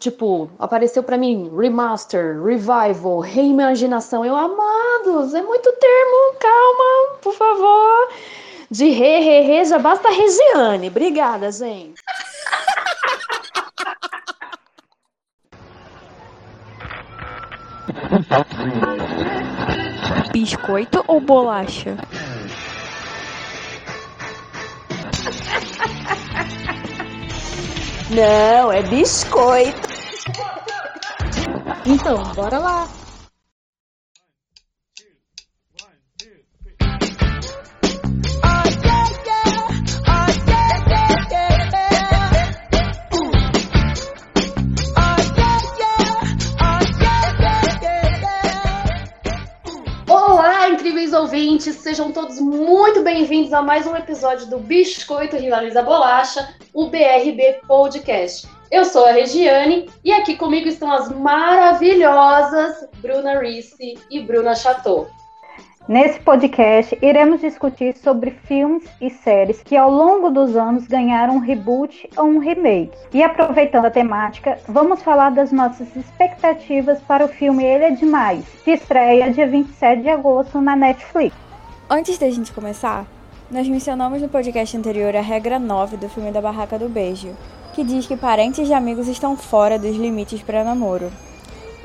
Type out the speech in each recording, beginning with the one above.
Tipo, apareceu para mim remaster, revival, reimaginação. Eu, amados, é muito termo, calma, por favor. De re, re, re, já basta Regiane. Obrigada, gente. Biscoito ou bolacha? Não, é biscoito. Então, bora lá. Incríveis ouvintes, sejam todos muito bem-vindos a mais um episódio do Biscoito Rivaliza Bolacha, o BRB Podcast. Eu sou a Regiane e aqui comigo estão as maravilhosas Bruna Risse e Bruna Chateau. Nesse podcast, iremos discutir sobre filmes e séries que ao longo dos anos ganharam um reboot ou um remake. E aproveitando a temática, vamos falar das nossas expectativas para o filme Ele é Demais, que estreia dia 27 de agosto na Netflix. Antes da gente começar, nós mencionamos no podcast anterior a regra 9 do filme da Barraca do Beijo, que diz que parentes e amigos estão fora dos limites para namoro.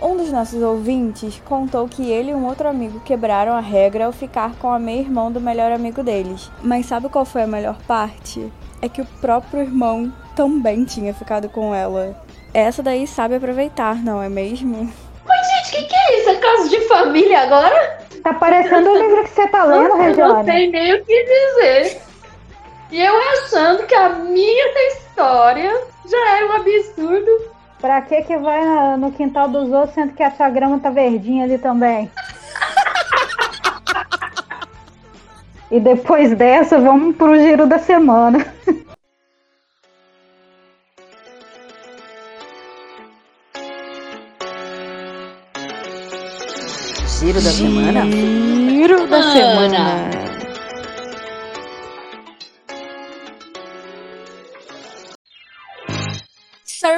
Um dos nossos ouvintes contou que ele e um outro amigo quebraram a regra ao ficar com a meia-irmão do melhor amigo deles. Mas sabe qual foi a melhor parte? É que o próprio irmão também tinha ficado com ela. Essa daí sabe aproveitar, não é mesmo? Mas, gente, o que, que é isso? É caso de família agora? Tá parecendo o livro que você tá lendo, Eu Regiane. não sei nem o que dizer. E eu achando que a minha história já era um absurdo. Pra que que vai no quintal dos outros, sendo que a sua grama tá verdinha ali também? E depois dessa, vamos pro giro da semana. Giro da semana? Giro da semana.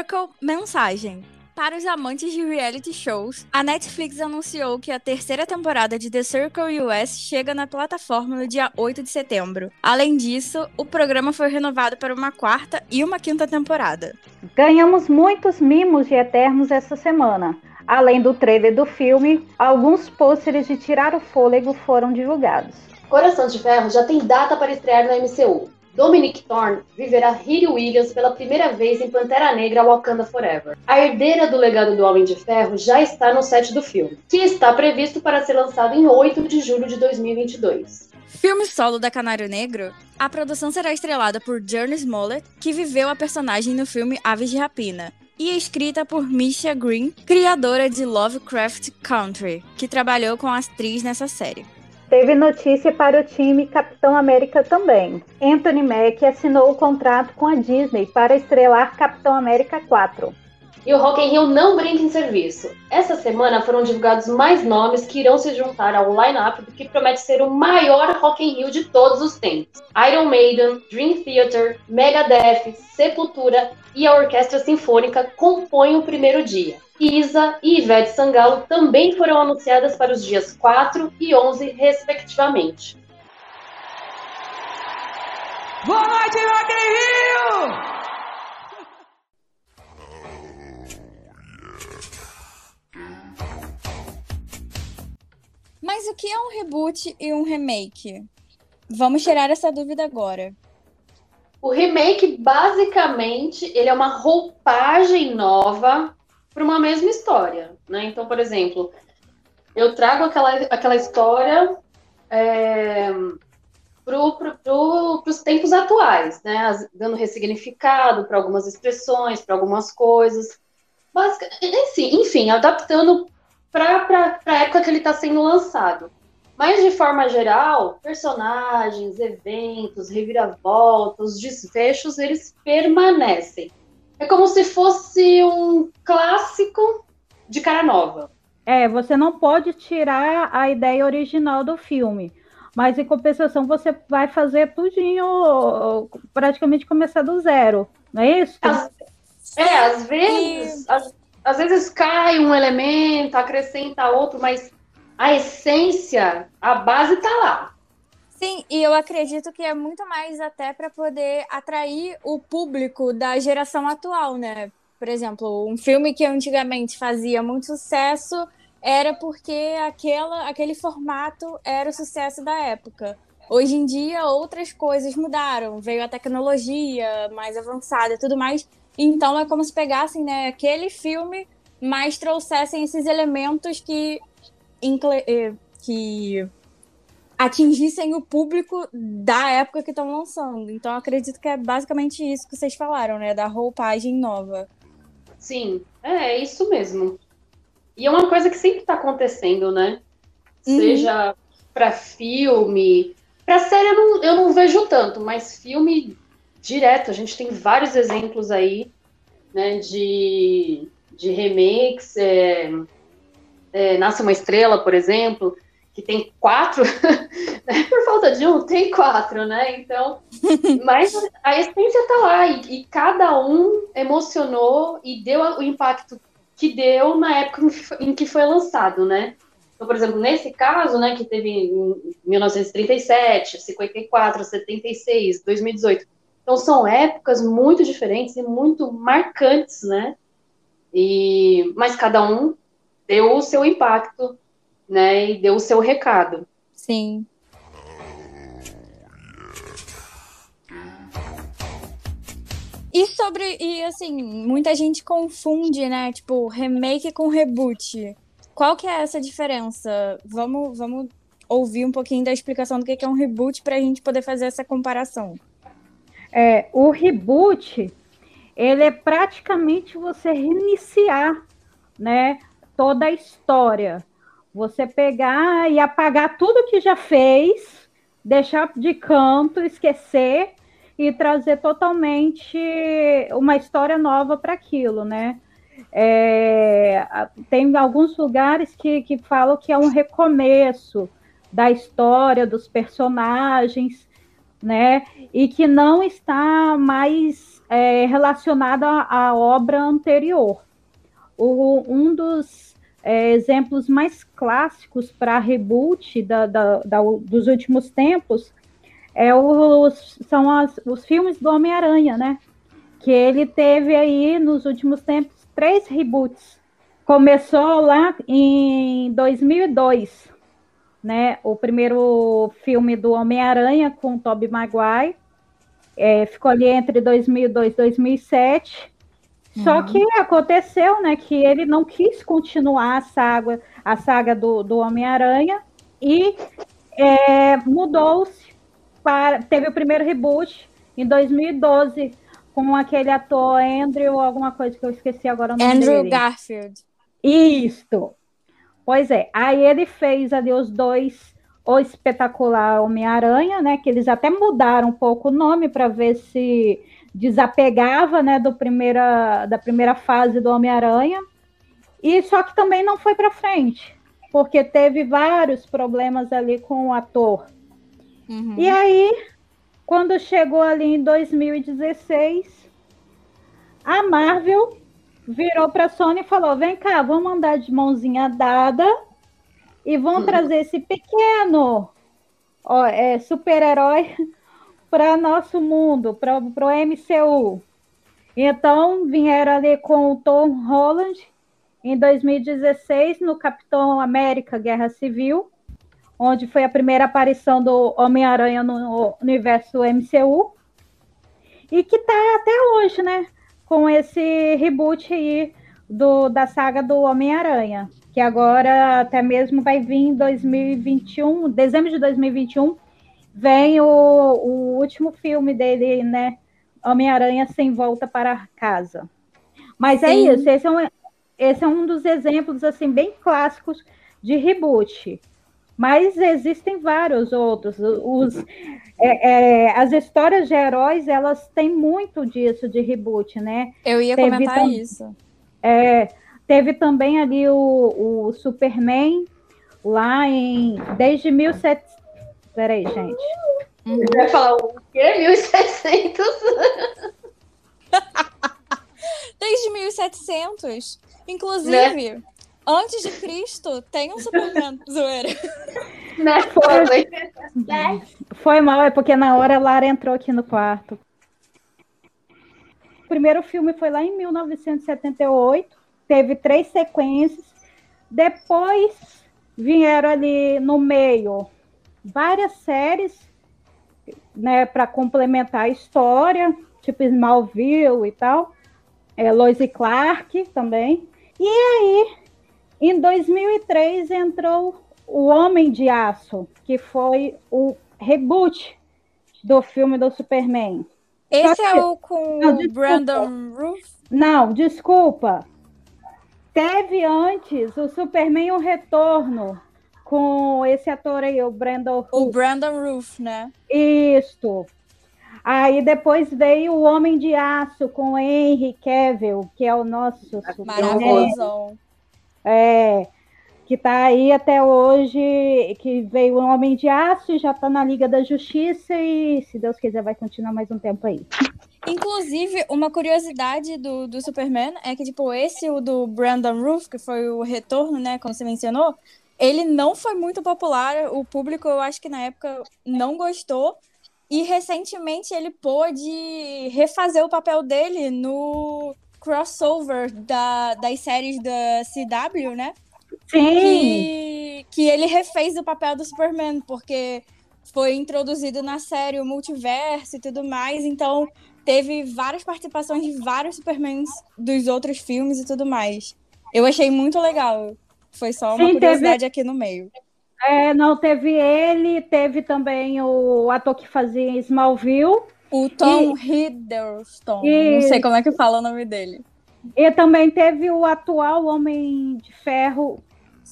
Circle Mensagem. Para os amantes de reality shows, a Netflix anunciou que a terceira temporada de The Circle US chega na plataforma no dia 8 de setembro. Além disso, o programa foi renovado para uma quarta e uma quinta temporada. Ganhamos muitos mimos de Eternos essa semana. Além do trailer do filme, alguns pôsteres de tirar o fôlego foram divulgados. Coração de Ferro já tem data para estrear no MCU. Dominic Thorne viverá Riri Williams pela primeira vez em Pantera Negra Wakanda Forever. A herdeira do legado do Homem de Ferro já está no set do filme, que está previsto para ser lançado em 8 de julho de 2022. Filme solo da Canário Negro, a produção será estrelada por Journey Smollett, que viveu a personagem no filme Aves de Rapina, e é escrita por Misha Green, criadora de Lovecraft Country, que trabalhou com a atriz nessa série. Teve notícia para o time Capitão América também. Anthony Mack assinou o contrato com a Disney para estrelar Capitão América 4. E o Rock in Rio não brinca em serviço. Essa semana foram divulgados mais nomes que irão se juntar ao line-up do que promete ser o maior Rock in Rio de todos os tempos. Iron Maiden, Dream Theater, Megadeth, Sepultura e a Orquestra Sinfônica compõem o primeiro dia. Isa e Ivete Sangalo também foram anunciadas para os dias 4 e 11, respectivamente. Boa noite, Rock in Rio! Mas o que é um reboot e um remake? Vamos tirar essa dúvida agora. O remake, basicamente, ele é uma roupagem nova para uma mesma história, né? Então, por exemplo, eu trago aquela, aquela história é, para pro, os tempos atuais, né? Dando ressignificado para algumas expressões, para algumas coisas. Basic, enfim, enfim, adaptando para a época que ele está sendo lançado. Mas, de forma geral, personagens, eventos, reviravoltas, desfechos, eles permanecem. É como se fosse um clássico de cara nova. É, você não pode tirar a ideia original do filme, mas em compensação você vai fazer tudinho, praticamente começar do zero, não é isso? Às, É, às vezes, e... às, às vezes cai um elemento, acrescenta outro, mas a essência, a base tá lá. Sim, e eu acredito que é muito mais até para poder atrair o público da geração atual, né? Por exemplo, um filme que antigamente fazia muito sucesso era porque aquela, aquele formato era o sucesso da época. Hoje em dia, outras coisas mudaram. Veio a tecnologia mais avançada e tudo mais. Então, é como se pegassem né, aquele filme, mas trouxessem esses elementos que, eh, que atingissem o público da época que estão lançando. Então, acredito que é basicamente isso que vocês falaram, né? Da roupagem nova. Sim, é, é isso mesmo. E é uma coisa que sempre está acontecendo, né? Uhum. Seja para filme. Para série eu não, eu não vejo tanto, mas filme direto. A gente tem vários exemplos aí, né? De, de remakes. É, é, Nasce uma Estrela, por exemplo, que tem quatro. Né? por falta de um, tem quatro, né? Então. mas a essência tá lá. E, e cada um emocionou e deu o impacto que deu na época em que foi lançado, né? Então, por exemplo, nesse caso, né, que teve em 1937, 54, 76, 2018. Então, são épocas muito diferentes e muito marcantes, né? E, mas cada um deu o seu impacto, né? E deu o seu recado. Sim. E sobre. E assim, muita gente confunde, né? Tipo, remake com reboot. Qual que é essa diferença? Vamos, vamos ouvir um pouquinho da explicação do que é um reboot para a gente poder fazer essa comparação. É, o reboot, ele é praticamente você reiniciar, né, toda a história. Você pegar e apagar tudo que já fez, deixar de canto, esquecer e trazer totalmente uma história nova para aquilo, né? É, tem alguns lugares que, que falam que é um recomeço da história dos personagens, né? E que não está mais é, relacionada à, obra anterior. O, um dos é, exemplos mais clássicos para reboot da, da, da, dos últimos tempos é os, são as, os filmes do Homem-Aranha, né? Que ele teve aí nos últimos tempos três reboots. Começou lá em 2002, né? O primeiro filme do Homem-Aranha com Tobey Maguire. É, ficou ali entre 2002 e 2007. Uhum. Só que aconteceu, né, que ele não quis continuar a saga, a saga do, do Homem-Aranha e é, mudou-se para, teve o primeiro reboot em 2012 com aquele ator Andrew, alguma coisa que eu esqueci agora. O Andrew dele. Garfield. Isto. Pois é, aí ele fez ali os dois, o espetacular Homem-Aranha, né? Que eles até mudaram um pouco o nome para ver se desapegava, né, do primeira, da primeira fase do Homem-Aranha. E só que também não foi para frente, porque teve vários problemas ali com o ator. Uhum. E aí, quando chegou ali em 2016, a Marvel virou para a Sony e falou: vem cá, vamos andar de mãozinha dada e vamos uhum. trazer esse pequeno ó, é, super-herói para nosso mundo, para o MCU. Então, vieram ali com o Tom Holland em 2016 no Capitão América Guerra Civil onde foi a primeira aparição do Homem-Aranha no universo MCU, e que está até hoje, né? Com esse reboot aí do, da saga do Homem-Aranha, que agora até mesmo vai vir em 2021, dezembro de 2021, vem o, o último filme dele, né? Homem-Aranha sem volta para casa. Mas é Sim. é isso, esse é, um, esse é um dos exemplos assim bem clássicos de reboot. Mas existem vários outros. Os, é, é, as histórias de heróis, elas têm muito disso de reboot, né? Eu ia teve comentar tam, isso. É, teve também ali o, o Superman, lá em... Desde 1700... Peraí, gente. Uhum. Vai falar o quê? 1700? desde 1700. Inclusive, né? antes de Cristo, tem um Superman. Zoeira. Né? Foi. Foi mal, é porque na hora a Lara entrou aqui no quarto. O primeiro filme foi lá em 1978, teve três sequências. Depois vieram ali no meio várias séries, né, para complementar a história, tipo Smallville e tal, é, Lois e Clark também. E aí, em 2003 entrou o Homem de Aço, que foi o reboot do filme do Superman. Esse é o com não, o Brandon Roof? Não, desculpa. Teve antes o Superman o Retorno com esse ator aí, o Brandon Roof. O Brandon Roof, né? Isso. Aí depois veio o Homem de Aço com o Henry Cavill, que é o nosso Maravilhoso. É que está aí até hoje, que veio o Homem de Aço, já está na Liga da Justiça e, se Deus quiser, vai continuar mais um tempo aí. Inclusive, uma curiosidade do, do Superman é que, tipo, esse, o do Brandon Roof, que foi o retorno, né, como você mencionou, ele não foi muito popular, o público, eu acho que na época não gostou, e recentemente ele pôde refazer o papel dele no crossover da, das séries da CW, né? Sim. Que, que ele refez o papel do Superman, porque foi introduzido na série o multiverso e tudo mais, então teve várias participações de vários Supermans dos outros filmes e tudo mais. Eu achei muito legal. Foi só uma Sim, curiosidade teve... aqui no meio. É, não, teve ele, teve também o ator que fazia Smallville. O Tom e... Hiddleston. E... Não sei como é que fala o nome dele. E também teve o atual Homem de Ferro,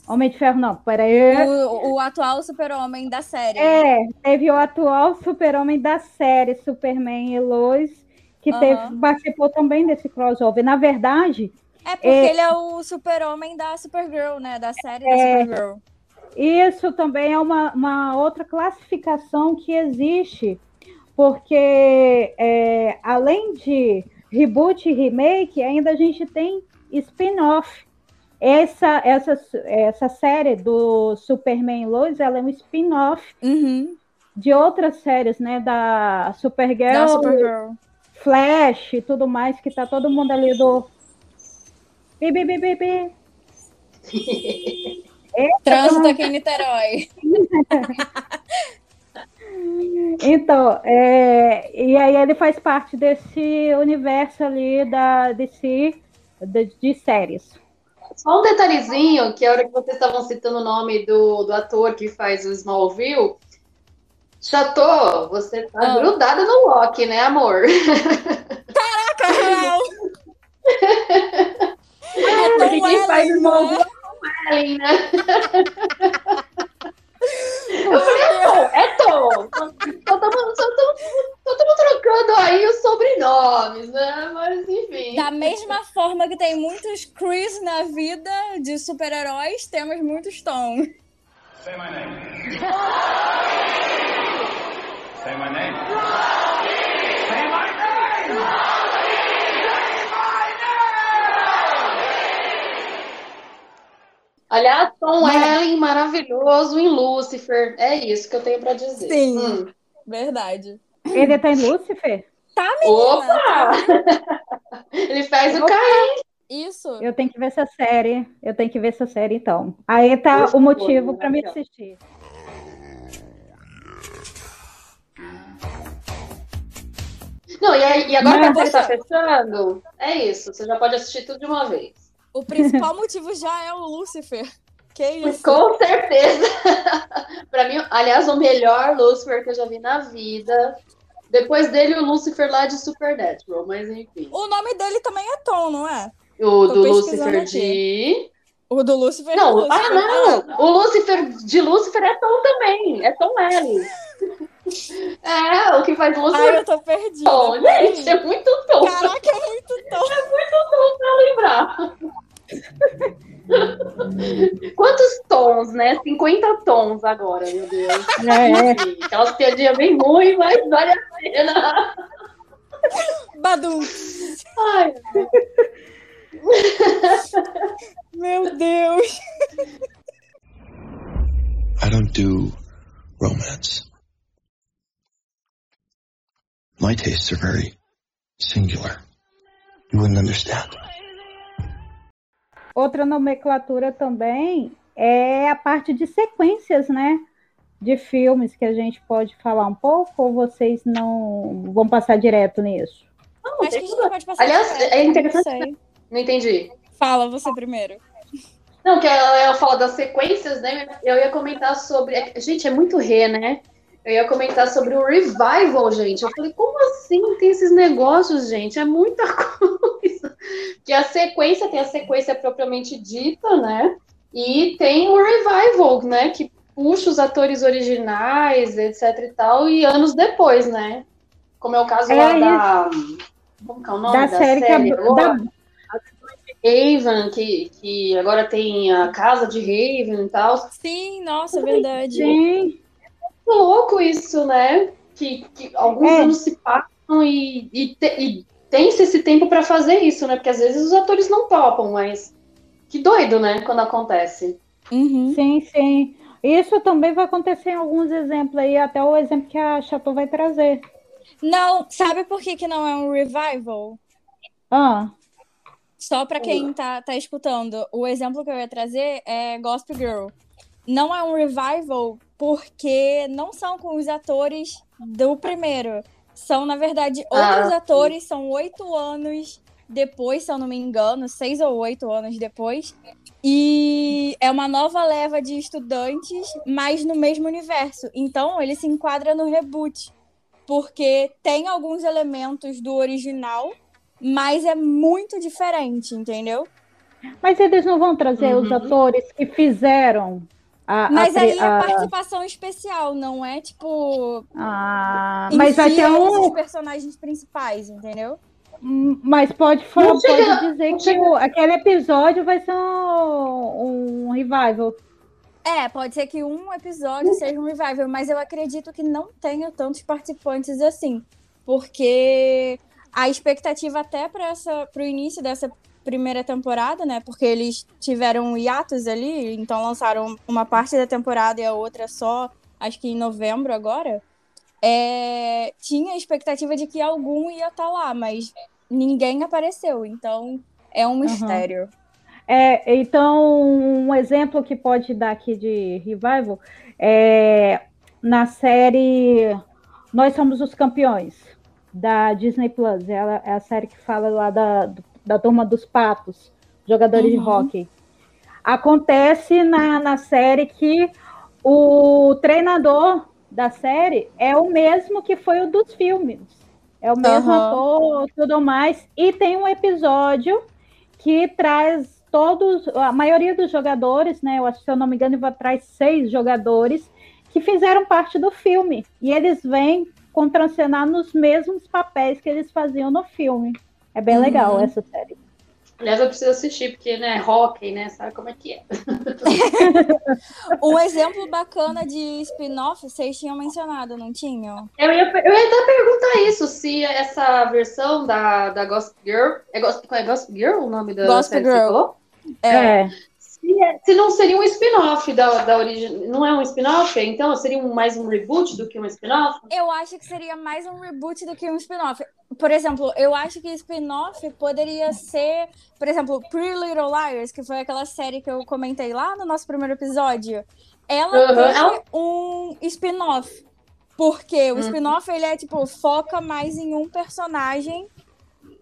Homem de Ferro, não, peraí. O, o atual super-homem da série. É, teve o atual super-homem da série, Superman e Lois, que uhum. teve, participou também desse crossover. Na verdade. É porque é, ele é o super-homem da Supergirl, né? Da série é, da Supergirl. Isso também é uma, uma outra classificação que existe, porque é, além de reboot e remake, ainda a gente tem spin-off. Essa, essa, essa série do Superman Lois, ela é um spin-off uhum. de outras séries, né? Da Supergirl, da Supergirl, Flash e tudo mais, que tá todo mundo ali do. Bi, bi, bi, bi, bi. Trânsito aqui em Niterói. Então, é, e aí ele faz parte desse universo ali da DC de, de séries. Só um detalhezinho, que a hora que vocês estavam citando o nome do, do ator que faz o Smallville, Chateau, você tá ah. grudada no Loki, né, amor? Caraca, real! é Porque quem faz o Smallville é o Ellen, né? Eu falei, é Tom, é Tom. Só estamos trocando aí os sobrenomes, né? Mas enfim. Da mesma forma que tem muitos Chris na vida de super-heróis, temos muitos Tom. Say my name. Say my name. Say my name. Aliás, Tom Ellen maravilhoso em Lucifer. É isso que eu tenho para dizer. Sim, hum. verdade. Ele tá em Lucifer? Tá, menina. Opa! Ele faz o Caim. Isso. Eu tenho que ver essa série. Eu tenho que ver essa série, então. Aí tá o motivo para me assistir. Não, e, aí, e agora que você tá fechando, é isso. Você já pode assistir tudo de uma vez. O principal motivo já é o Lucifer. Que isso? Com certeza. para mim, aliás, o melhor Lucifer que eu já vi na vida. Depois dele, o Lucifer lá de Supernatural, mas enfim. O nome dele também é Tom, não é? O Tô do Lucifer aqui. de. O do Lucifer não, Lucifer. Ah, não! Ah. O Lucifer de Lucifer é Tom também. É Tom L. É, o que faz Lucifer. Ai, eu tô perdida. Tom. Gente, é muito tom. Caraca, é muito tom. É muito tom pra lembrar. Quantos tons, né? 50 tons agora, meu Deus. É. Aquelas piadinhas bem ruins, mas vale a pena. Badum. Ai, Meu Deus. I don't do romance. My tastes are very singular. You wouldn't understand. Outra nomenclatura também é a parte de sequências, né? De filmes que a gente pode falar um pouco, ou vocês não vão passar direto nisso? não, Acho que a gente tudo. pode passar. Aliás, direto, é não interessante- sei. Não entendi. Fala você primeiro. Não, que ela, ela fala das sequências, né? Eu ia comentar sobre. é- gente, é muito ré, né? Eu ia comentar sobre o revival, gente. Eu falei, como assim tem esses negócios, gente? É muita coisa. Que a sequência tem a sequência propriamente dita, né? E tem o revival, né? Que puxa os atores originais, etc e tal, e anos depois, né? Como é o caso É lá da. Como que é o nome da, série que a, agora? da, Raven, que, que agora tem a casa de Raven e tal. Sim, nossa, verdade. sim, Que louco isso, né? Que, que alguns É. anos se passam e, e, te- e tem-se esse tempo pra fazer isso, né? Porque às vezes os atores não topam, mas que doido, né? Quando acontece. Uhum. sim, sim. Isso também vai acontecer em alguns exemplos aí, até o exemplo que a Chateau vai trazer. Não, sabe por que, que não é um revival? Ah, Só pra quem tá, tá escutando, o exemplo que eu ia trazer é Gospel Girl. Não é um revival porque não são com os atores do primeiro. São, na verdade, Ah, outros sim. atores, são oito anos depois, se eu não me engano, seis ou oito anos depois. E é uma nova leva de estudantes, mas no mesmo universo. Então, ele se enquadra no reboot. Porque tem alguns elementos do original, mas é muito diferente, entendeu? mas eles não vão trazer os Uhum. atores que fizeram a. a Mas pri- aí é a- participação especial, não é tipo. Ah, mas vai si ter eles um. os personagens principais, entendeu? Hum, Mas pode, fa- Não chega- pode dizer que chega- o- aquele episódio vai ser um, um revival. É, pode ser que um episódio seja um revival, mas eu acredito que não tenha tantos participantes assim. Porque a expectativa até para essa pro início dessa primeira temporada, né? Porque eles tiveram hiatos ali, então lançaram uma parte da temporada e a outra só, acho que em novembro agora. É, tinha a expectativa de que algum ia estar lá, mas ninguém apareceu, então é um mistério. É, então, um exemplo que pode dar aqui de revival é na série Nós Somos os Campeões, da Disney Plus. Ela é a série que fala lá da, da turma dos patos, jogadores de Uhum. hockey. Acontece na, na série que o treinador da série é o mesmo que foi o dos filmes. É o mesmo Aham. ator, tudo mais. E tem um episódio que traz todos, a maioria dos jogadores, né? Eu acho que se eu não me engano, vai traz seis jogadores que fizeram parte do filme. E eles vêm contracenar nos mesmos papéis que eles faziam no filme. É bem Uhum. legal essa série. Aliás, eu preciso assistir, porque, né, hockey, né? Sabe como é que é? Um exemplo bacana de spin-off, vocês tinham mencionado, não tinham? Eu ia, eu ia até perguntar isso, se essa versão da, da Gospel Girl. É Gospel, é Gospel Girl o nome da Gospel série que Girl. você falou? É. É- se não seria um spin-off da, da origem. Não é um spin-off? Então seria um, mais um reboot do que um spin-off? Eu acho que seria mais um reboot do que um spin-off. Por exemplo, eu acho que spin-off poderia ser, por exemplo, Pretty Little Liars, que foi aquela série que eu comentei lá no nosso primeiro episódio. Ela Uhum. um spin-off. Porque o Uhum. spin-off, ele é, tipo, foca mais em um personagem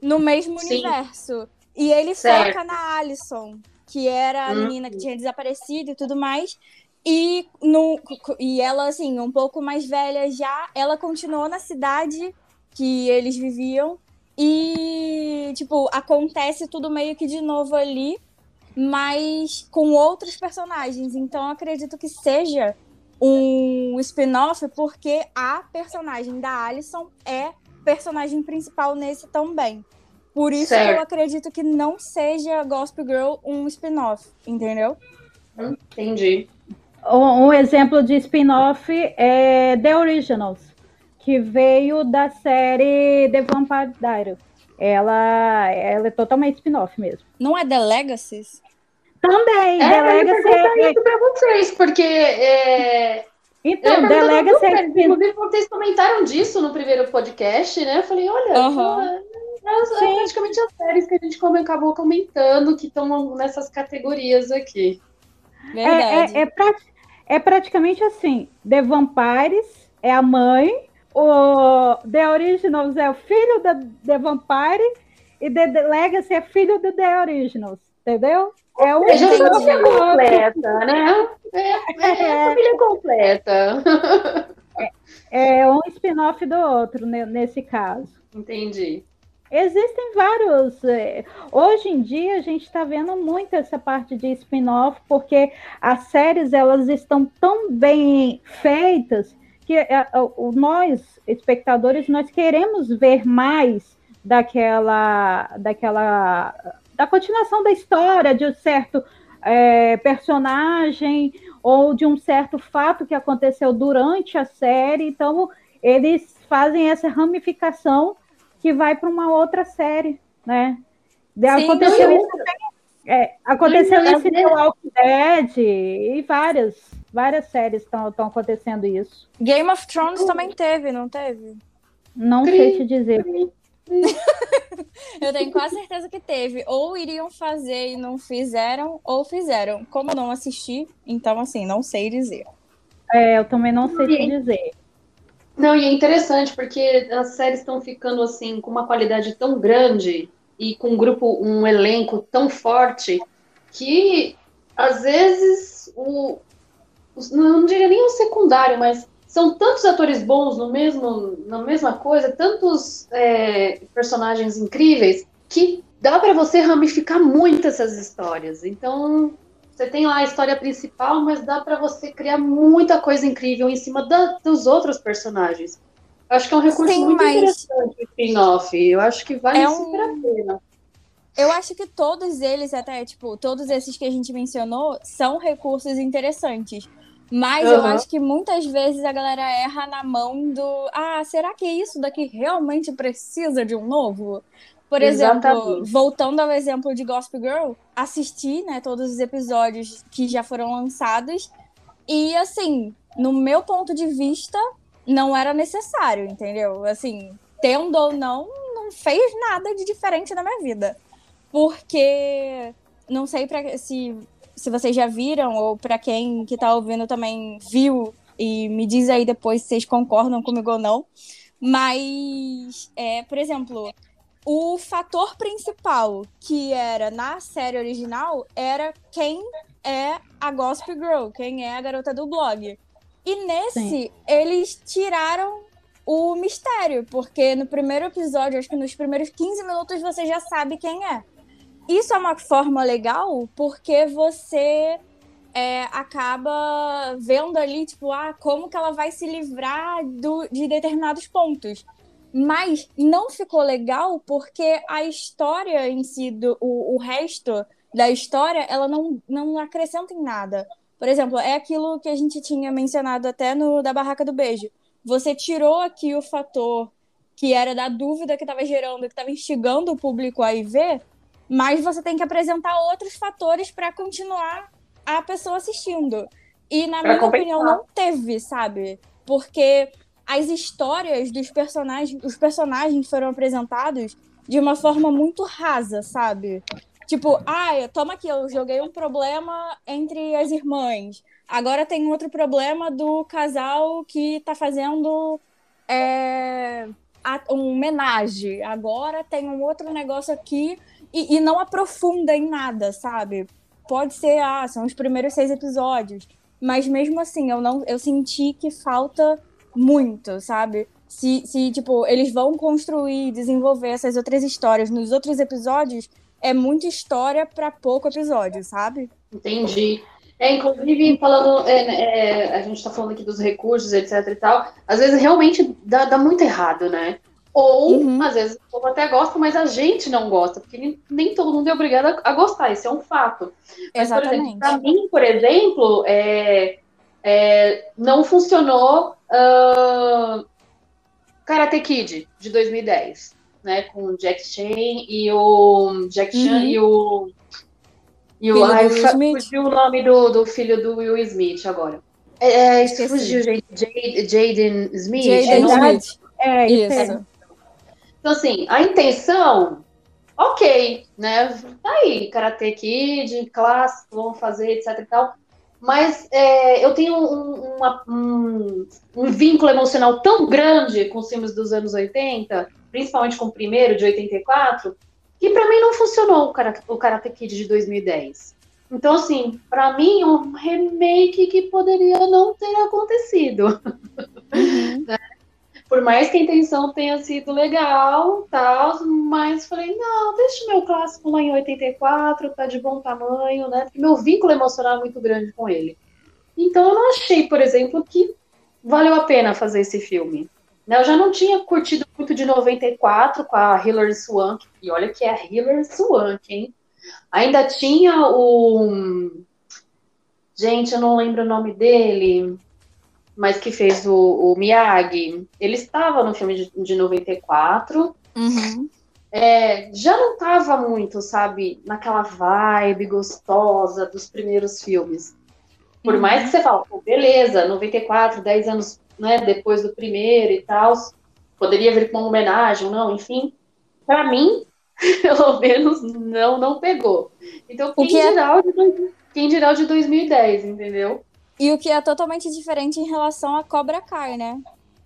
no mesmo Sim. universo. E ele Certo. foca na Alison, que era a Uhum. menina que tinha desaparecido e tudo mais. E, no, e ela, assim, um pouco mais velha já, ela continuou na cidade que eles viviam. E, tipo, acontece tudo meio que de novo ali, mas com outros personagens. Então, acredito que seja um spin-off, porque a personagem da Alison é personagem principal nesse também. Por isso que Certo. eu acredito que não seja Gospel Girl um spin-off, entendeu? Entendi. Um, um exemplo de spin-off é The Originals, que veio da série The Vampire Diaries. Ela, ela é totalmente spin-off mesmo. Não é The Legacies? Também, É, The eu ia é, isso pra vocês, porque é, Então, pra é vocês, Inclusive, vocês comentaram disso no primeiro podcast, né? Eu falei, olha, Aham. é, é Sim. praticamente as séries que a gente acabou comentando que estão nessas categorias aqui. Verdade. É, é, é, prati- é praticamente assim: The Vampires é a mãe, o The Originals é o filho da The Vampire e The Legacy é filho do The Originals, entendeu? É um família completa, né? É, é a família completa. é um spin-off do outro ne- nesse caso. Entendi. Existem vários. eh, Hoje em dia a gente está vendo muito essa parte de spin-off, porque as séries elas estão tão bem feitas que o- nós, espectadores, nós queremos ver mais daquela, daquela, da continuação da história, de um certo eh, personagem ou de um certo fato que aconteceu durante a série. Então eles fazem essa ramificação que vai para uma outra série, né? De- Sim, aconteceu isso, é, aconteceu Mas, isso em The Walking Dead e várias, várias séries estão acontecendo isso. Game of Thrones também teve, não teve? Não Cri- sei te dizer. Eu tenho quase certeza que teve. Ou iriam fazer e não fizeram, ou fizeram. Como não assisti, então assim, não sei dizer. É, eu também não sei te dizer. Não, e é interessante porque as séries estão ficando assim com uma qualidade tão grande e com um grupo, um elenco tão forte que às vezes o não diria nem o secundário, mas são tantos atores bons no mesmo na mesma coisa, tantos é, personagens incríveis que dá para você ramificar muito essas histórias. Então você tem lá a história principal, mas dá pra você criar muita coisa incrível em cima da- dos outros personagens. Eu acho que é um recurso Sim, muito mas- interessante o spin-off. Eu acho que vale É um- super a pena. Eu acho que todos eles, até, tipo, todos esses que a gente mencionou, são recursos interessantes. Mas eu Aham. acho que muitas vezes a galera erra na mão do. Ah, será que isso daqui realmente precisa de um novo? Por exemplo, Exatamente. voltando ao exemplo de Gospel Girl, assisti, né, todos os episódios que já foram lançados. E, assim, no meu ponto de vista, não era necessário, entendeu? Assim, tendo ou não, não fez nada de diferente na minha vida. Porque não sei pra, se, se vocês já viram, ou pra quem que tá ouvindo também viu, e me diz aí depois se vocês concordam comigo ou não. Mas, é, por exemplo, o fator principal que era na série original era quem é a Gospel Girl, quem é a garota do blog. E nesse, Sim. eles tiraram o mistério, porque no primeiro episódio, acho que nos primeiros 15 minutos você já sabe quem é. Isso é uma forma legal porque você é, acaba vendo ali, tipo, ah, como que ela vai se livrar do- de determinados pontos. Mas não ficou legal porque a história em si, do, o, o resto da história, ela não, não acrescenta em nada. Por exemplo, é aquilo que a gente tinha mencionado até no da Barraca do Beijo. Você tirou aqui o fator que era da dúvida que estava gerando, que estava instigando o público a ir ver, mas você tem que apresentar outros fatores para continuar a pessoa assistindo. E na Pra minha compensar. opinião não teve, sabe? Porque as histórias dos personagens, os personagens foram apresentados de uma forma muito rasa, sabe? Tipo, ah, toma aqui, eu joguei um problema entre as irmãs. Agora tem outro problema do casal que tá fazendo é, um homenagem. Agora tem um outro negócio aqui e, e não aprofunda em nada, sabe? Pode ser, ah, são os primeiros seis episódios. Mas mesmo assim, eu não eu senti que falta muito, sabe? Se, se, tipo, eles vão construir e desenvolver essas outras histórias nos outros episódios, é muita história pra pouco episódio, sabe? Entendi. É, inclusive, falando, é, é, a gente está falando aqui dos recursos, etc e tal, às vezes realmente dá, dá muito errado, né? Ou, Uhum. às vezes, o povo até gosta, mas a gente não gosta, porque nem, nem todo mundo é obrigado a, a gostar, isso é um fato. Mas, Exatamente. para mim, por exemplo, é, é, não funcionou ah, Karate Kid, de 2010, né? Com o Jack Chan e o. Jack Chan Uhum. e o. E o. Ai, fugiu o nome do, do filho do Will Smith agora. É, é, isso Esqueci. fugiu, gente. Jade- Jaden Smith. Jaden é Smith. É, isso. Isso. Então, assim, a intenção, ok, né? Tá aí, Karate Kid, clássico, vamos fazer, etc e tal. Mas é, eu tenho um, uma- um- um vínculo emocional tão grande com os filmes dos anos 80, principalmente com o primeiro, de 84, que pra mim não funcionou o Karate, o Karate Kid de 2010. Então, assim, pra mim, é um remake que poderia não ter acontecido Uhum. por mais que a intenção tenha sido legal, tal, mas falei, não, deixa o meu clássico lá em 84, tá de bom tamanho, né? Porque meu vínculo emocional é muito grande com ele. Então eu não achei, por exemplo, que valeu a pena fazer esse filme. Né, Eu já não tinha curtido muito de 94 com a Hilary Swank, e olha que é a Hilary Swank, hein? Ainda tinha o. Gente, eu não lembro o nome dele mas que fez o, o Miyagi, ele estava no filme de, de 94. Uhum. É, já não estava muito, sabe, naquela vibe gostosa dos primeiros filmes. Por mais que você fale, beleza, 94, 10 anos né, depois do primeiro e tal, poderia vir com uma homenagem não, enfim. Para mim, pelo menos, não, não pegou. Então, quem, que é- dirá o de, dois- quem dirá o de 2010, entendeu? E o que é totalmente diferente em relação a Cobra Kai, né?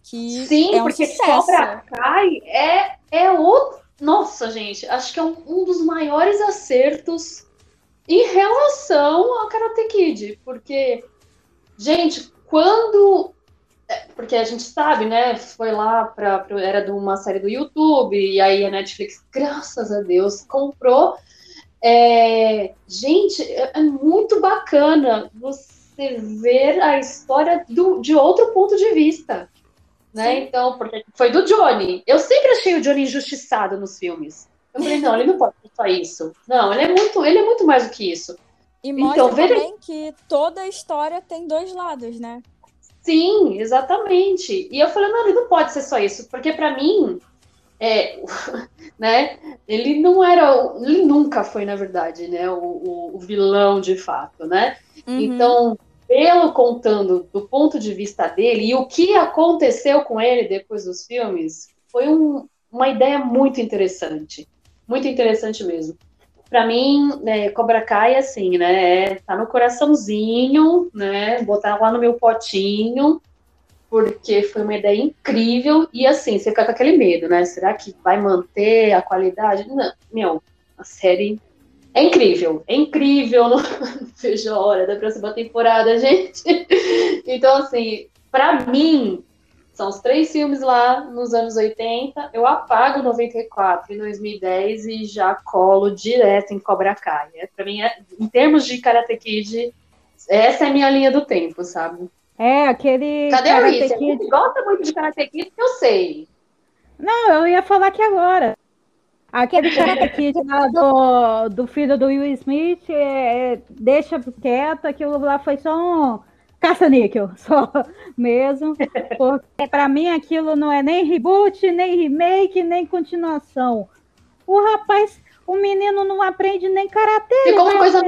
Que Sim, é um porque sucesso. Cobra Kai é, é outro. Nossa, gente, acho que é um, um dos maiores acertos em relação ao Karate Kid. Porque, gente, quando. é, Porque a gente sabe, né? Foi lá para era de uma série do YouTube, e aí a Netflix, graças a Deus, comprou. É, gente, é, é muito bacana você ver a história do, de outro ponto de vista né? Então, porque foi do Johnny. Eu sempre achei o Johnny injustiçado nos filmes. Eu falei, não, ele não pode ser só isso. Não, ele é muito, ele é muito mais do que isso. E mostra Então, veja- também que toda a história tem dois lados, né? Sim, exatamente. E eu falei, não, ele não pode ser só isso, porque pra mim, é, né? Ele não era, ele nunca foi, na verdade, né? O, o- o vilão de fato, né? Uhum. Então, pelo contando do ponto de vista dele e o que aconteceu com ele depois dos filmes, foi um- uma ideia muito interessante. Muito interessante mesmo. Pra mim, né, Cobra Kai, assim, né, é, tá no coraçãozinho, né, botar lá no meu potinho, porque foi uma ideia incrível e, assim, você fica com aquele medo, né, será que vai manter a qualidade? Não, meu, a série é incrível, é incrível, não vejo a hora da próxima temporada, gente. Então, assim, pra mim, são os três filmes lá nos anos 80, eu apago 94 e 2010 e já colo direto em Cobra Kai. É, pra mim, é, em termos de Karate Kid, essa é a minha linha do tempo, sabe? É, aquele. Cadê a Alice? Kid- gosta muito de Karate Kid, que eu sei. Não, eu ia falar aqui agora. Aquele Karate Kid lá do, do filho do Will Smith, é, é, deixa quieto, aquilo lá foi só um caça-níquel, só mesmo. Porque pra mim aquilo não é nem reboot, nem remake, nem continuação. O rapaz, o menino não aprende nem karatê. ele Ficou uma coisa.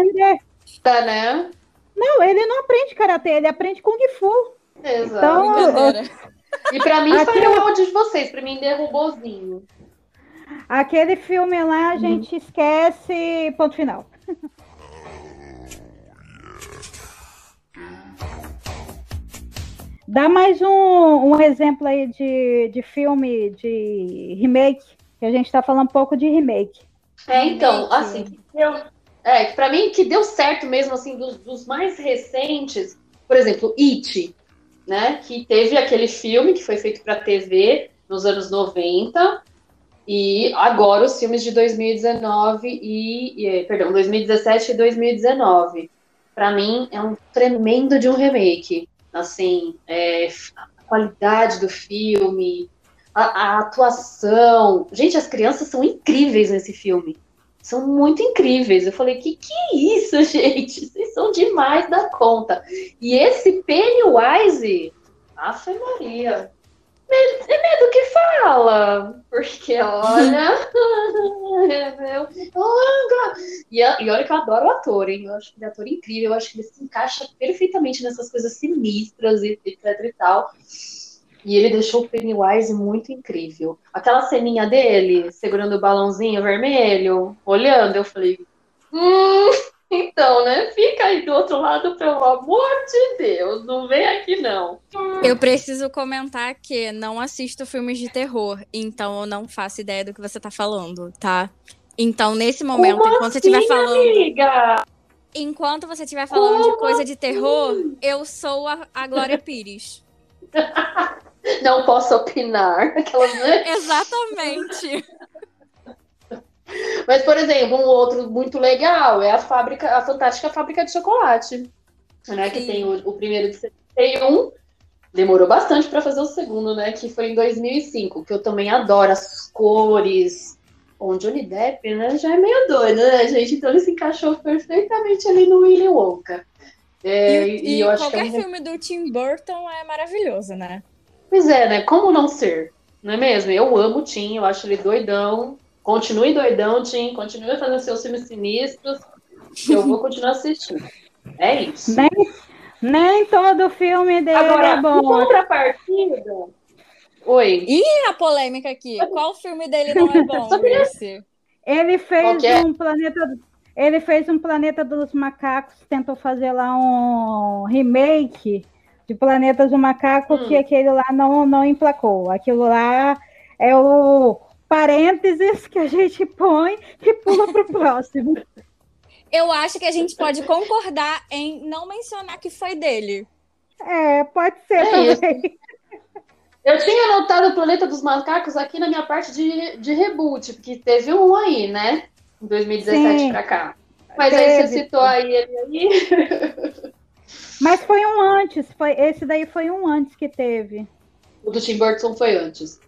Tá, né? Não, ele não aprende karatê, ele aprende kung fu. Exato. Então, Brincadeira. E pra mim Aqui foi eu- o áudio de vocês, pra mim derrubouzinho. Aquele filme lá a gente esquece, ponto final. Dá mais um, um exemplo aí de, de filme de remake, que a gente tá falando um pouco de remake. É, então, Remake. assim, que deu, é, que pra mim que deu certo mesmo, assim, dos, dos mais recentes, por exemplo, It, né, que teve aquele filme que foi feito pra TV nos anos 90, e agora os filmes de 2019 e, e perdão, 2017 e 2019. Pra mim é um tremendo de um remake, assim, é, a qualidade do filme, a, a atuação. Gente, as crianças são incríveis nesse filme. São muito incríveis. Eu falei, que que é isso, gente? Vocês são demais da conta. E esse Pennywise, Ave Maria. É medo que fala, porque olha. e, e olha que eu adoro o ator, hein? Eu acho que ele é um ator incrível, eu acho que ele se encaixa perfeitamente nessas coisas sinistras e etc e tal. E ele deixou o Pennywise muito incrível. Aquela ceninha dele, segurando o balãozinho vermelho, olhando, eu falei. Hum, então, né? Fica aí do outro lado, pelo amor de Deus. Não vem aqui, não. Eu preciso comentar que não assisto filmes de terror, então eu não faço ideia do que você tá falando, tá? Então, nesse momento, Como enquanto você estiver assim, falando. Amiga? Enquanto você estiver falando de Como coisa de terror, eu sou a, a Glória Pires. Não posso opinar. Aquelas, né? Exatamente. Mas, por exemplo, um outro muito legal é a fábrica, a fantástica fábrica de chocolate. Né, que tem o, o primeiro de 71. Demorou bastante para fazer o segundo, né? Que foi em 2005, que eu também adoro as cores. Bom, Johnny Depp, né? Já é meio doido, né, gente? Então ele se encaixou perfeitamente ali no Willy Wonka. É, e e e é qualquer um filme do Tim Burton é maravilhoso, né? Pois é, né? Como não ser? Não é mesmo? Eu amo o Tim, eu acho ele doidão. Continue doidão, Tim. Continue fazendo seus filmes sinistros. que Eu vou continuar assistindo. É isso. Nem, nem todo filme dele Agora, é bom. contrapartida. Oi. E a polêmica aqui? Qual filme dele não é bom, Grace? Ele fez é? um planeta. Ele fez um Planeta dos Macacos, tentou fazer lá um remake de Planetas do Macaco, Hum. que aquele lá não, não emplacou. Aquilo lá é o parênteses que a gente põe e pula para o próximo. Eu acho que a gente pode concordar em não mencionar que foi dele. É, pode ser É isso. também. Eu tinha anotado o Planeta dos Macacos aqui na minha parte de, de reboot, porque teve um aí, né? Em 2017 Sim. pra cá. Mas aí você Teve. citou aí ele aí. Mas foi um antes, foi, esse daí foi um antes que teve. O do Tim Burton foi antes.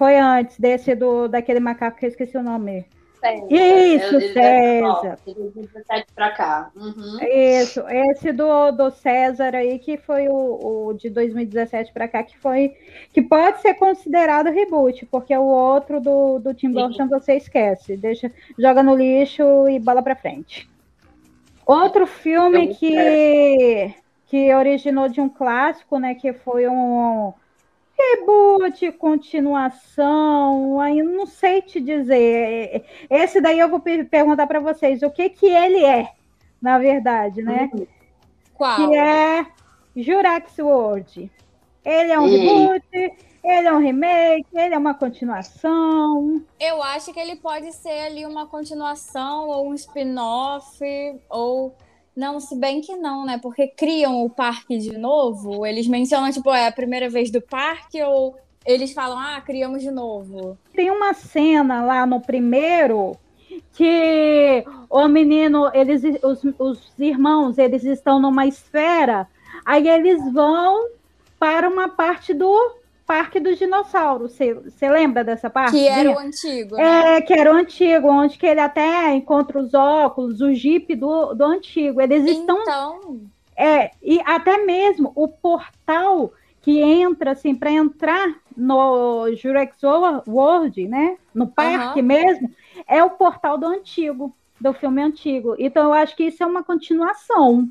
Foi antes desse do daquele macaco que eu esqueci o nome. César. Isso, Ele ó, César. De 2017 pra cá. Uhum. Isso, esse do, do César aí, que foi o, o de 2017 para cá, que foi que pode ser considerado reboot, porque o outro do, do Tim. Burton você esquece, deixa, joga no lixo e bola para frente. Outro filme Eu- que, que originou de um clássico, né, que foi um reboot, continuação, aí não sei te dizer. Esse daí eu vou per- perguntar para vocês o que que ele é, na verdade, né? Qual? Que é Jurax World. Ele é um Ih. reboot, ele é um remake, ele é uma continuação. Eu acho que ele pode ser ali uma continuação ou um spin-off ou não, se bem que não, né? Porque criam o parque de novo, eles mencionam tipo, é a primeira vez do parque ou eles falam, ah, criamos de novo. Tem uma cena lá no primeiro que o menino, eles, os, os irmãos, eles estão numa esfera, aí eles vão para uma parte do Parque dos Dinossauros. Você lembra dessa parte? Que era o antigo, né? É, que era o antigo, onde que ele até encontra os óculos, o Jeep do, do antigo. Eles estão Então, É, e até mesmo o portal que entra, assim, para entrar no Jurex World, né? No parque mesmo, é o portal do antigo, do filme antigo. Então, eu acho que isso é uma continuação.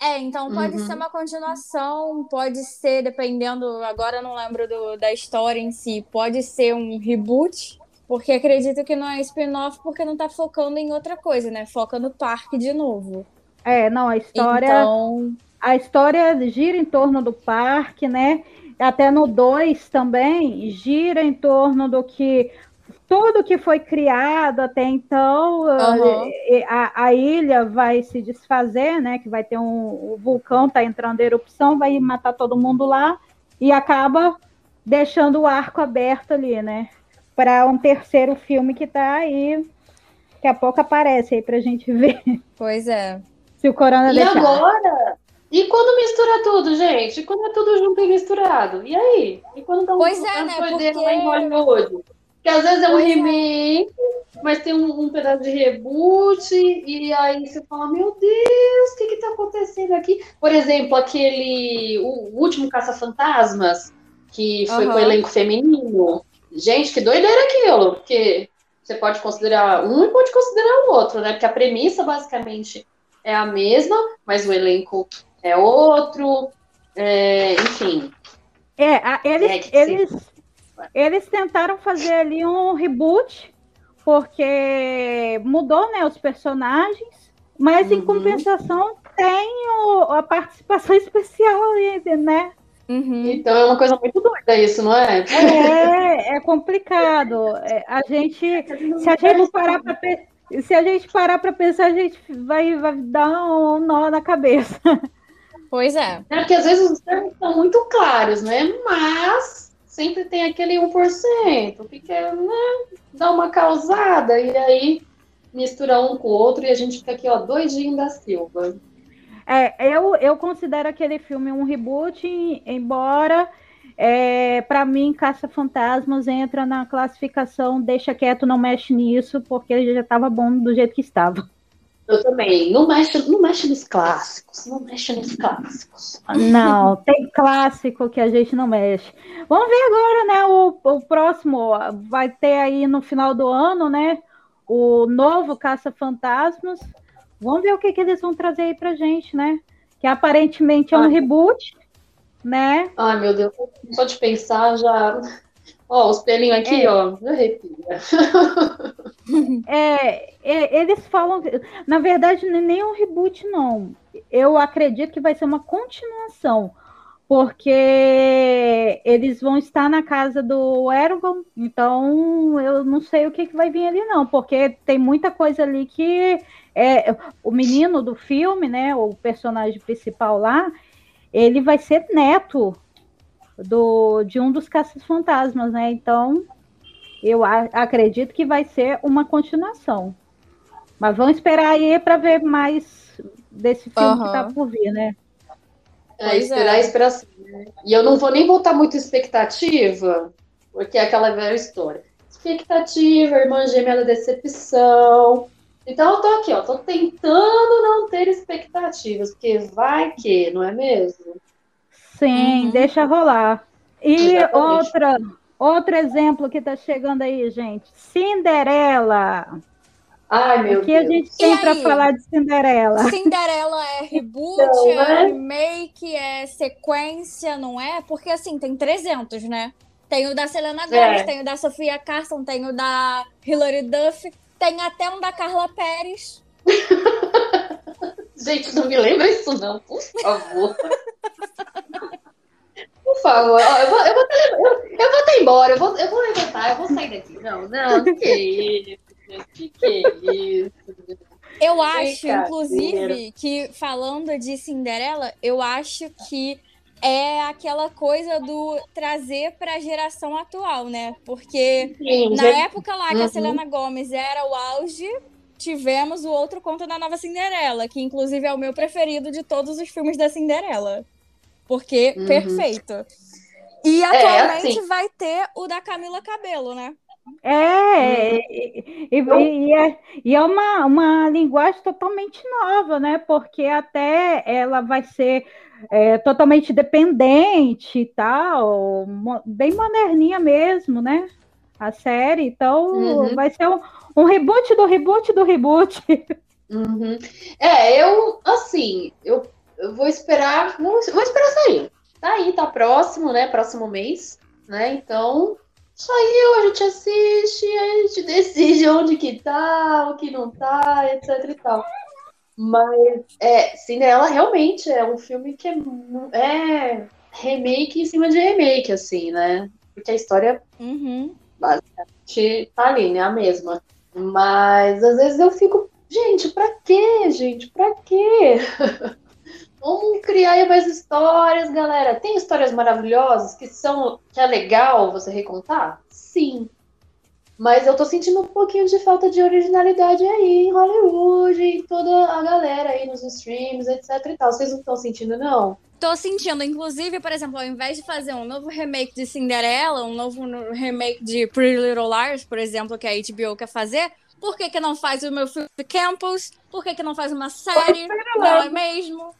É, então pode Uhum. ser uma continuação, pode ser, dependendo, agora eu não lembro do- da história em si, pode ser um reboot, porque acredito que não é spin-off porque não tá focando em outra coisa, né? Foca no parque de novo. É, não, a história, Então, a história gira em torno do parque, né? Até no 2 também gira em torno do que tudo que foi criado até então, eh, a, a ilha vai se desfazer, né? Que vai ter um o vulcão tá entrando em erupção, vai matar todo mundo lá e acaba deixando o arco aberto ali, né? Para um terceiro filme que tá aí, daqui a pouco aparece aí pra gente ver pois é. se o Corona E deixar. agora? E quando mistura tudo, gente? Quando é tudo junto e misturado? E aí? E quando dá um Pois é, né? Porque- lá em Hollywood? Que às vezes é um é. remake, mas tem um, um pedaço de reboot, e aí você fala, meu Deus, o que que tá acontecendo aqui? Por exemplo, aquele, o último Caça-Fantasmas, que foi Aham. com o elenco feminino. Gente, que doideira aquilo, porque você pode considerar um e pode considerar o outro, né? Porque a premissa basicamente é a mesma, mas o elenco é outro, é, enfim. É, a- eles, É, eles, eles tentaram fazer ali um reboot, porque mudou, né, os personagens, mas em Uhum. compensação tem o- a participação especial ali, né? Uhum. Então é uma coisa muito doida isso, não é? É, é complicado. É, a gente, se a gente parar para se a gente parar para pensar, a gente vai, vai dar um nó na cabeça. Pois é. É porque às vezes os termos são muito claros, né? Mas sempre tem aquele 1% que quer né, uma causada e aí mistura um com o outro e a gente fica aqui, ó, doidinho da Silva. É, eu, eu considero aquele filme um reboot, embora é, para mim Caça Fantasmas entra na classificação deixa quieto, não mexe nisso, porque já estava bom do jeito que estava. Eu também. Não mexe, não mexe nos clássicos. Não mexe nos clássicos. Não, tem clássico que a gente não mexe. Vamos ver agora, né? O, o próximo vai ter aí no final do ano, né? O novo Caça Fantasmas. Vamos ver o que, que eles vão trazer aí pra gente, né? Que aparentemente é um Ai. reboot, né? Ai, meu Deus. Só de pensar já. Ó, os pelinhos aqui, É. ó. Arrepia. É, é, eles falam, na verdade, não é nem um reboot, não. Eu acredito que vai ser uma continuação, porque eles vão estar na casa do Eragon, então eu não sei o que, que vai vir ali, não, porque tem muita coisa ali que é, o menino do filme, né, o personagem principal lá, ele vai ser neto do, de um dos caças-fantasmas, né? Então eu a- acredito que vai ser uma continuação. Mas vamos esperar aí para ver mais desse filme que Aham. tá por vir, né? É, esperar, é. esperar sim, né? E eu não vou nem botar muita expectativa, porque é aquela velha história. Expectativa, irmã gêmea da decepção. Então eu tô aqui, ó, tô tentando não ter expectativas, porque vai que, não é mesmo? Sim, Uhum. deixa rolar. E Exatamente. outra, outro exemplo que tá chegando aí, gente. Cinderela. Ai, meu o que a Deus. gente tem para falar de Cinderela? Cinderela é reboot, Então, é né? remake, é sequência, não é? Porque assim, tem 300, né? Tem o da Selena É. Gomez, tem o da Sofia Carson, tem o da Hilary Duff, tem até um da Carla Pérez. Gente, não me lembra isso não, por favor. Por favor, ó, eu vou, eu, vou até, eu, eu vou até embora, eu vou, eu vou levantar, eu vou sair daqui. Não, não, que isso, gente, que é isso? Eu acho, Brincadeira. inclusive, que falando de Cinderela, eu acho que é aquela coisa do trazer pra geração atual, né? Porque Sim, na gente, época lá que a Uhum. Selena Gomes era o auge, tivemos o outro conto da Nova Cinderela, que inclusive é o meu preferido de todos os filmes da Cinderela. Porque Uhum. perfeito. E É, atualmente assim. vai ter o da Camila Cabelo, né? É, e, e- e é, e é uma, uma linguagem totalmente nova, né? Porque até ela vai ser é, totalmente dependente e tal, bem moderninha mesmo, né? A série, então Uhum. vai ser um, um reboot do reboot do reboot. Uhum. É, eu, assim, eu, eu vou esperar, vou, vou esperar sair. Tá aí, tá próximo, né? Próximo mês, né? Então, saiu, a gente assiste, a gente decide onde que tá, o que não tá, etc e tal. Mas, é, Cinderela realmente é um filme que é, é remake em cima de remake, assim, né? Porque a história Uhum. te- tá ali, né? A mesma. Mas às vezes eu fico, gente, pra quê, gente? Pra quê? Vamos criar mais histórias, galera. Tem histórias maravilhosas que são que é legal você recontar? Sim. Mas eu tô sentindo um pouquinho de falta de originalidade aí em Hollywood e toda a galera aí nos streams, etc e tal. Vocês não estão sentindo, não? Tô sentindo, inclusive, por exemplo, ao invés de fazer um novo remake de Cinderela, um novo no- remake de Pretty Little Liars, por exemplo, que a HBO quer fazer, por que, que não faz o meu filme Campus? Por que, que não faz uma série? Não é mesmo?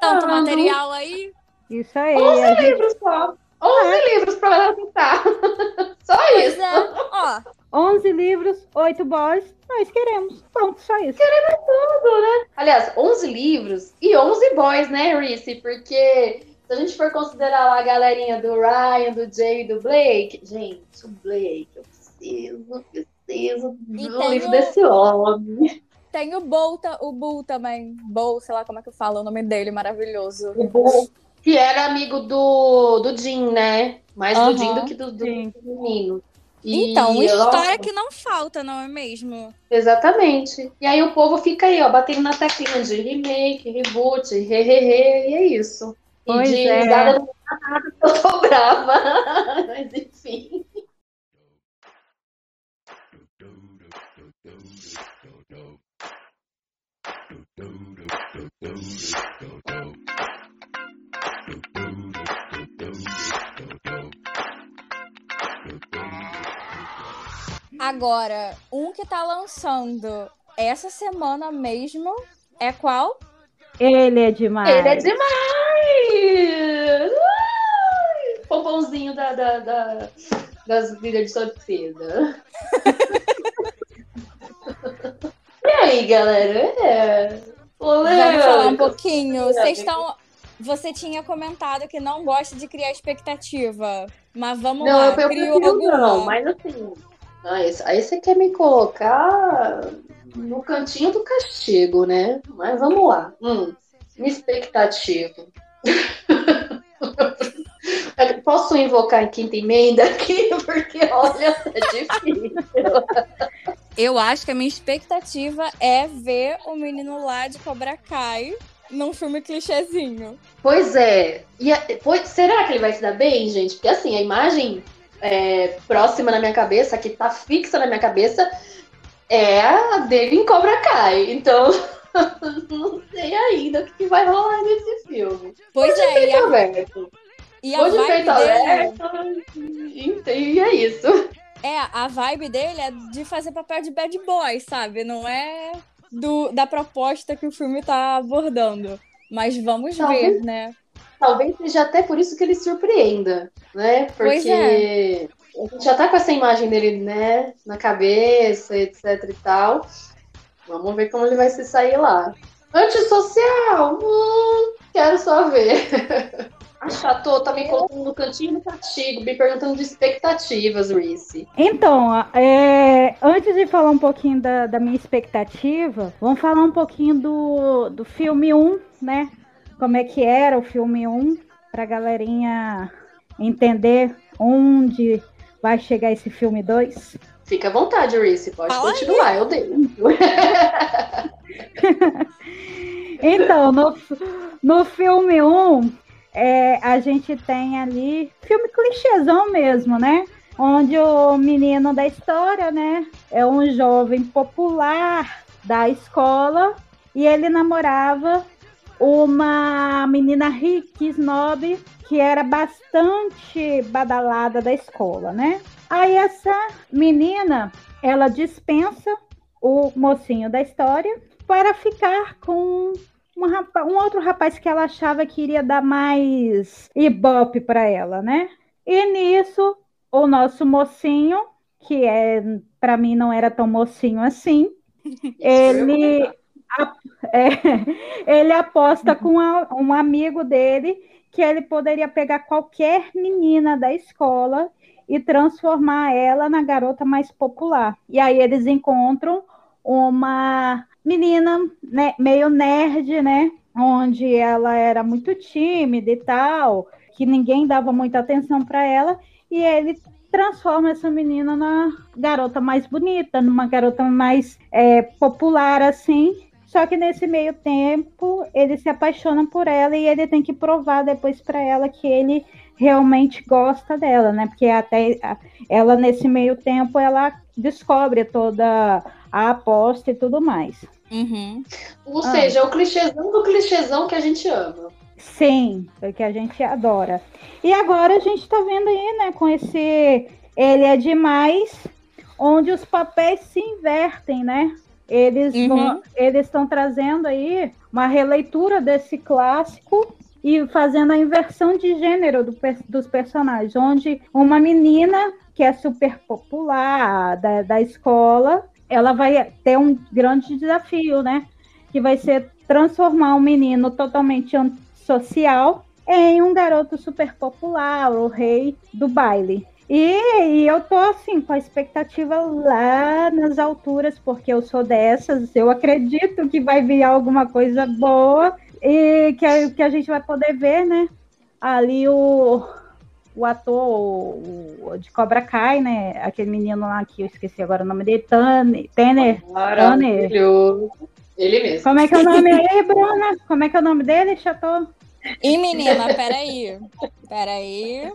Tanto material aí. Isso aí. Ouça a gente- livros só. 11 livros pra ela tentar. Só Pois isso. é. Ó, 11 livros, 8 boys, nós queremos. Ponto, só isso. Tudo, né? Aliás, 11 livros e 11 boys, né, Reese? Porque se a gente for considerar lá a galerinha do Ryan, do Jay e do Blake, gente, o Blake, eu preciso, preciso do livro o- desse homem. tem o Bull, ta- o Bull também. Bull, sei lá como é que fala o nome dele, maravilhoso. O Bull, que era amigo do, do Jim, né? Mais Aham, do Jim do que do, do menino. E, Então, história que não falta, não é mesmo? Exatamente. E aí o povo fica aí, ó, batendo na teclinha de remake, reboot, re, re, re, e é isso. E Pois de é. risada nada, eu tô brava. Mas enfim. Agora, um que tá lançando essa semana mesmo é qual? Ele é demais. Ele é demais! Ai, Pompãozinho da, da, da- das líderes de torcida. e aí, galera? É. Vamos falar um pouquinho. Vocês estão. Você tinha comentado que não gosta de criar expectativa. Mas vamos Não, lá. eu, eu criou prefiro alguma? não, mas assim. Ah, esse- Aí você quer me colocar no cantinho do castigo, né? Mas vamos lá. Hum, minha expectativa. Posso invocar em quinta emenda aqui? Porque, olha, é difícil. Eu acho que a minha expectativa é ver o menino lá de Cobra Kai num filme clichêzinho. Pois é. E a- pois- será que ele vai se dar bem, gente? Porque assim, a imagem é, próxima na minha cabeça, que tá fixa na minha cabeça, é a dele em Cobra Kai. Então, não sei ainda o que vai rolar nesse filme. Pois é, e Peito a, aberto. e a Vou de vibe dele. aberto. E, e é isso. É, a vibe dele é de fazer papel de bad boy, sabe? Não é do, da proposta que o filme tá abordando. Mas vamos Talvez. ver, né? Talvez seja até por isso que ele surpreenda, né? Porque Pois é. a gente já tá com essa imagem dele, né, na cabeça, etc e tal. Vamos ver como ele vai se sair lá. Antissocial? Hum, quero só ver. A Chateau tá me colocando no cantinho do castigo, me perguntando de expectativas, Reese. Então, é, antes de falar um pouquinho da, da minha expectativa, vamos falar um pouquinho do, do filme 1, né? Como é que era o filme 1, pra galerinha entender onde vai chegar esse filme 2. Fica à vontade, Reese, pode Fala aí. continuar, eu dei. Então, no, no filme 1, é, a gente tem ali filme clichêzão mesmo, né? Onde o menino da história, né, é um jovem popular da escola e ele namorava uma menina rica, snob, que era bastante badalada da escola, né? Aí essa menina, ela dispensa o mocinho da história para ficar com um, rapa- um outro rapaz que ela achava que iria dar mais ibope para ela, né? E nisso, o nosso mocinho, que é para mim não era tão mocinho assim, ele, é, ele aposta com a- um amigo dele que ele poderia pegar qualquer menina da escola e transformar ela na garota mais popular. E aí eles encontram uma menina né, meio nerd, né? Onde ela era muito tímida e tal, que ninguém dava muita atenção para ela, e ele transforma essa menina na garota mais bonita, numa garota mais é, popular, assim. Só que nesse meio tempo ele se apaixona por ela e ele tem que provar depois para ela que ele realmente gosta dela, né? Porque até a- ela nesse meio tempo ela descobre toda a aposta e tudo mais. Uhum. Ou Ah. seja, é o clichêzão do clichêzão que a gente ama. Sim, porque a gente adora. E agora a gente tá vendo aí, né, com esse Ele é Demais, onde os papéis se invertem, né? Eles Uhum. estão trazendo aí uma releitura desse clássico e fazendo a inversão de gênero do, dos personagens, onde uma menina que é super popular da, da escola, ela vai ter um grande desafio, né? Que vai ser transformar um menino totalmente social em um garoto super popular, o rei do baile. E, e, eu tô assim, com a expectativa lá nas alturas, porque eu sou dessas, eu acredito que vai vir alguma coisa boa e que a, que a gente vai poder ver, né? Ali o, o ator o, de Cobra Kai, né? Aquele menino lá que eu esqueci agora o nome dele, Tanner. Tanner. Ele mesmo. Como é que é o nome aí, Bruna? Como é que é o nome dele, Chateau? Ih, menina, peraí. Peraí.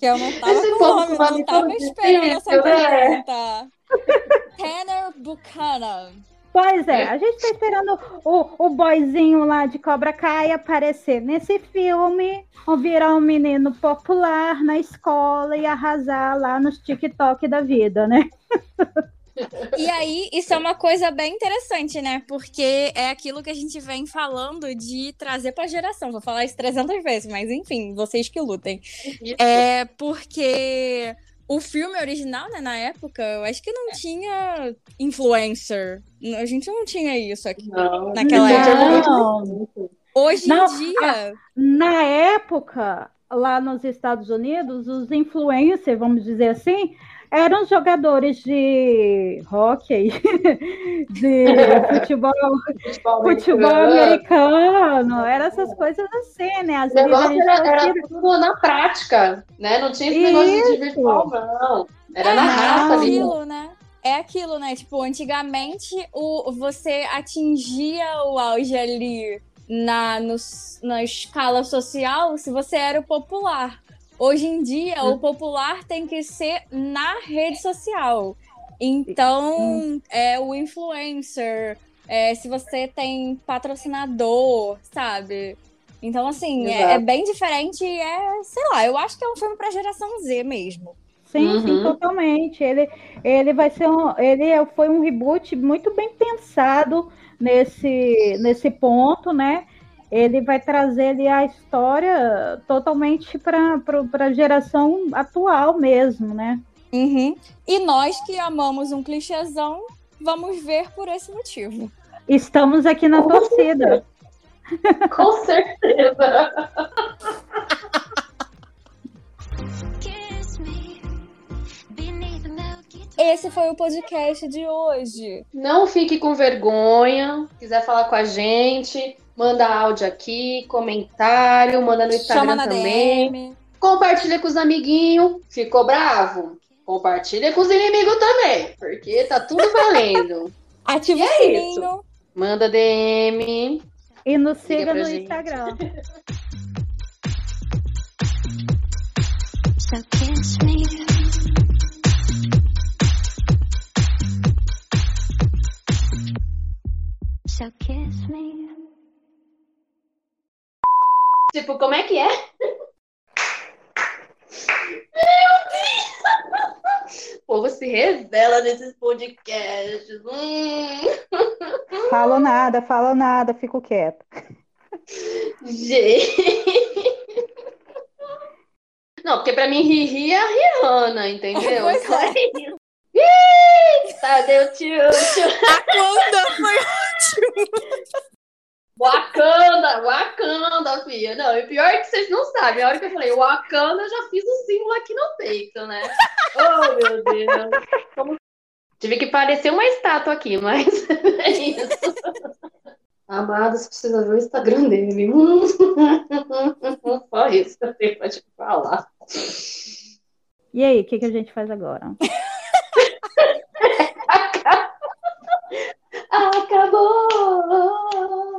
Que eu não tava Esse com o nome, não tava esperando essa né? pergunta. Tanner Buchanan. Pois é, a gente tá esperando o, o boyzinho lá de Cobra Kai aparecer nesse filme, ou virar um menino popular na escola e arrasar lá nos TikTok da vida, né? E aí, isso é uma coisa bem interessante, né? Porque é aquilo que a gente vem falando de trazer pra geração. Vou falar isso 300 vezes, mas enfim, vocês que lutem. É porque o filme original, né, na época, eu acho que não tinha influencer. A gente não tinha isso aqui não, naquela não. época. Hoje não, em dia. Na época, lá nos Estados Unidos, os influencers, vamos dizer assim, eram jogadores de hockey, de futebol, futebol, americano, eram essas coisas assim, né? Às o negócio era, era, tudo na prática, né? Não tinha esse negócio de virtual, não. Era é, na raça ali. Aquilo, né? É aquilo, né? Tipo, antigamente o, você atingia o auge ali na, no, na escala social se você era o popular. Hoje em dia, o popular tem que ser na rede social. Então, hum. é o influencer, é, se você tem patrocinador, sabe? Então, assim, é, é, bem diferente e é, sei lá, eu acho que é um filme pra geração Z mesmo. Sim, uhum. sim, totalmente. Ele, ele vai ser um. Ele foi um reboot muito bem pensado nesse, nesse ponto, né? Ele vai trazer ali a história totalmente para a geração atual mesmo, né? Uhum. E nós que amamos um clichêzão, vamos ver por esse motivo. Estamos aqui na torcida. Com certeza. Esse foi o podcast de hoje. Não fique com vergonha. Quiser falar com a gente, Manda áudio aqui, comentário, manda no Instagram também. DM. Compartilha com os amiguinhos. Ficou bravo? Compartilha com os inimigos também, porque tá tudo valendo. Ativa o é sininho. Isso. Manda DM. E nos siga no gente. Instagram. so kiss me. So kiss me. Tipo, como é que é? Meu Deus! O povo se revela nesses podcasts. Hum. Falo nada, falo nada, fico quieto. Gente. Não, porque pra mim Riri é a Rihanna, entendeu? Pois então é. Ih, tá, deu tio, tio. A conta foi ótima. Wakanda, Wakanda, filha. Não, e pior é que vocês não sabem. A hora que eu falei Wakanda, eu já fiz o símbolo aqui no peito, né? Oh, meu Deus. Como... Tive que parecer uma estátua aqui, mas é isso. Amados, precisa ver o Instagram dele. Hum. Só isso que eu tenho pra te falar. E aí, o que, que a gente faz agora? Acabou!